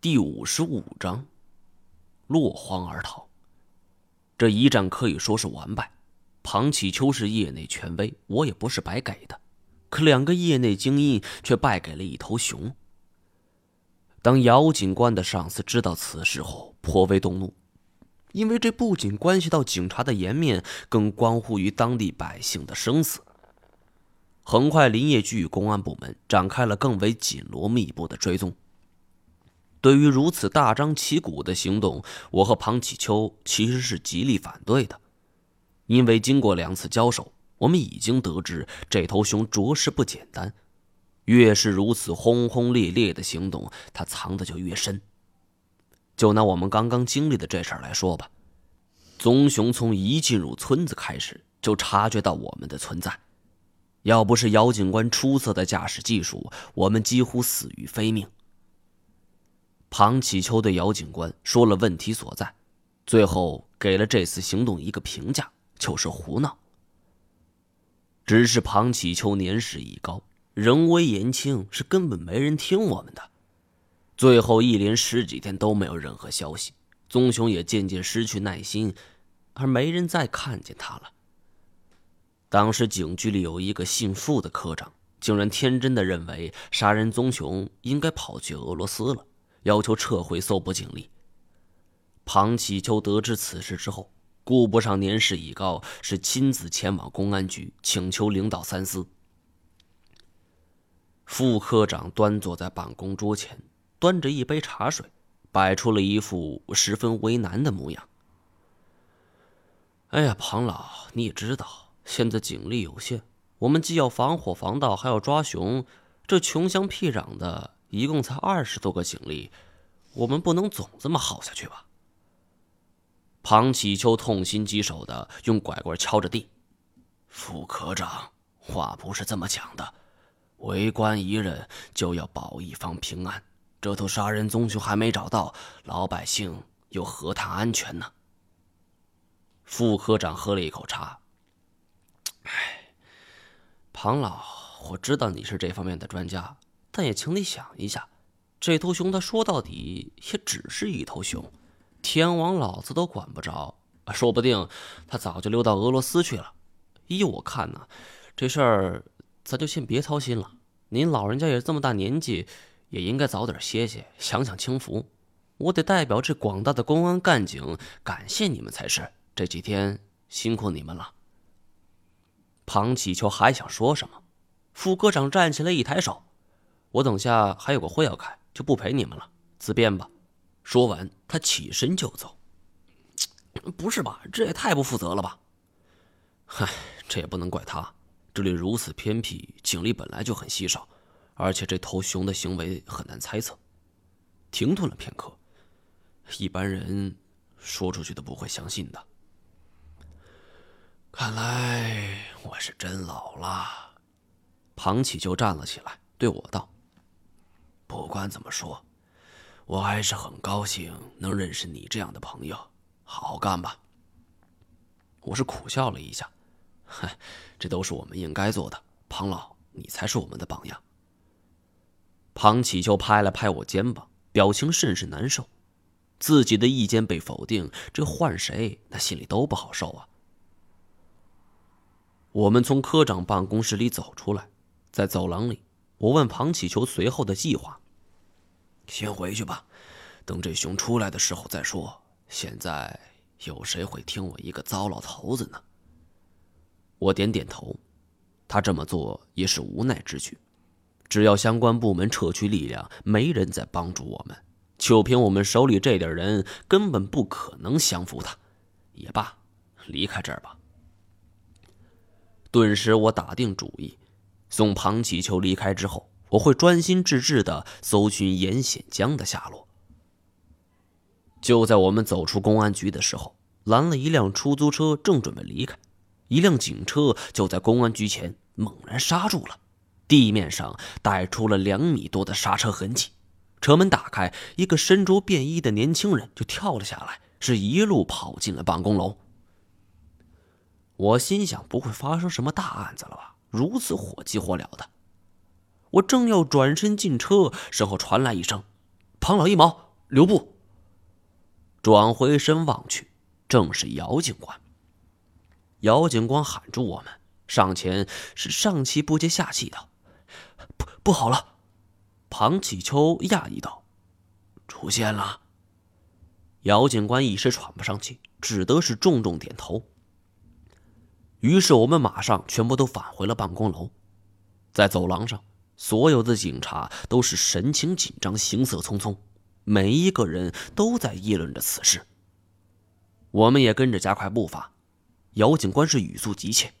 第五十五章，落荒而逃。这一战可以说是完败。庞启秋是业内权威，我也不是白给的。可两个业内精英却败给了一头熊。当姚警官的上司知道此事后，颇为动怒，因为这不仅关系到警察的颜面，更关乎于当地百姓的生死。很快，林业局与公安部门展开了更为紧锣密布的追踪。对于如此大张旗鼓的行动，我和庞启秋其实是极力反对的，因为经过两次交手，我们已经得知这头熊着实不简单。越是如此轰轰烈烈的行动，它藏的就越深。就拿我们刚刚经历的这事儿来说吧，棕熊从一进入村子开始就察觉到我们的存在，要不是姚警官出色的驾驶技术，我们几乎死于非命。庞启秋对姚警官说了问题所在，最后给了这次行动一个评价，就是胡闹。只是庞启秋年事已高。人微言轻，是根本没人听我们的。最后一连十几天都没有任何消息，棕熊也渐渐失去耐心，而没人再看见他了。当时警局里有一个姓傅的科长，竟然天真的认为杀人棕熊应该跑去俄罗斯了，要求撤回搜捕警力。庞启秋得知此事之后，顾不上年事已高，是亲自前往公安局请求领导三思。副科长端坐在办公桌前，端着一杯茶水，摆出了一副十分为难的模样。哎呀，庞老，你也知道，现在警力有限，我们既要防火防盗，还要抓熊，这穷乡僻壤的，一共才二十多个警力，我们不能总这么耗下去吧？庞启秋痛心疾首的用拐棍敲着地。副科长，话不是这么讲的。为官一任就要保一方平安，这头杀人棕熊还没找到，老百姓又何谈安全呢？副科长喝了一口茶。唉，庞老，我知道你是这方面的专家，但也请你想一下，这头熊它说到底也只是一头熊，天王老子都管不着，说不定他早就溜到俄罗斯去了。依我看呢，这事儿。咱就先别操心了。您老人家也这么大年纪，也应该早点歇歇，享享清福。我得代表这广大的公安干警感谢你们才是。这几天辛苦你们了。庞启秋还想说什么，副科长站起来一抬手：“我等下还有个会要开，就不陪你们了，自便吧。”说完，他起身就走。不是吧？这也太不负责了吧！嗨，这也不能怪他。这里如此偏僻，警力本来就很稀少，而且这头熊的行为很难猜测。停顿了片刻，一般人说出去都不会相信的。看来我是真老了。庞启就站了起来，对我道：“不管怎么说，我还是很高兴能认识你这样的朋友。好好干吧。”我是苦笑了一下。嗨，这都是我们应该做的。庞老，你才是我们的榜样。庞启秋拍了拍我肩膀，表情甚是难受。自己的意见被否定，这换谁那心里都不好受啊。我们从科长办公室里走出来，在走廊里，我问庞启求随后的计划：“先回去吧，等这熊出来的时候再说。现在有谁会听我一个糟老头子呢？”我点点头，他这么做也是无奈之举。只要相关部门撤去力量，没人再帮助我们，就凭我们手里这点人，根本不可能降服他。也罢，离开这儿吧。顿时，我打定主意，送庞启秋离开之后，我会专心致志的搜寻严显江的下落。就在我们走出公安局的时候，拦了一辆出租车，正准备离开。一辆警车就在公安局前猛然刹住了，地面上带出了两米多的刹车痕迹。车门打开，一个身着便衣的年轻人就跳了下来，是一路跑进了办公楼。我心想，不会发生什么大案子了吧？如此火急火燎的。我正要转身进车，身后传来一声：“庞老一毛，留步！转回身望去，正是姚警官。姚警官喊住我们，上前是上气不接下气道：“不，不好了！”庞启秋讶异道：“出现了。”姚警官一时喘不上气，只得是重重点头。于是我们马上全部都返回了办公楼，在走廊上，所有的警察都是神情紧张，行色匆匆，每一个人都在议论着此事。我们也跟着加快步伐。姚警官是语速急切：“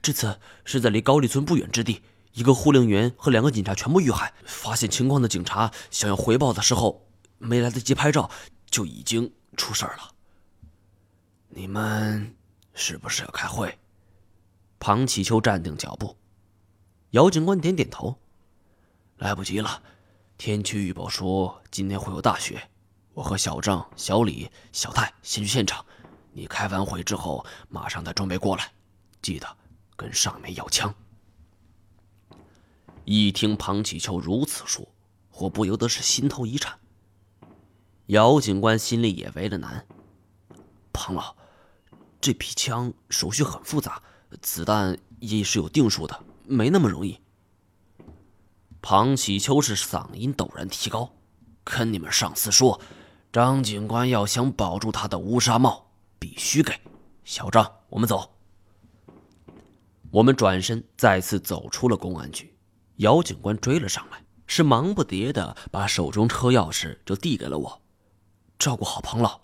这次是在离高丽村不远之地，一个护林员和两个警察全部遇害。发现情况的警察想要回报的时候，没来得及拍照，就已经出事了。你们……”是不是要开会？庞启秋站定脚步，姚警官点点头。来不及了，天气预报说今天会有大雪。我和小张、小李、小泰先去现场。你开完会之后，马上带装备过来，记得跟上面要枪。一听庞启秋如此说，我不由得是心头一颤。姚警官心里也为了难，庞老。这批枪手续很复杂，子弹也是有定数的，没那么容易。庞启秋是嗓音陡然提高，跟你们上司说，张警官要想保住他的乌纱帽，必须给。小张，我们走。我们转身再次走出了公安局，姚警官追了上来，是忙不迭的把手中车钥匙就递给了我，照顾好庞老。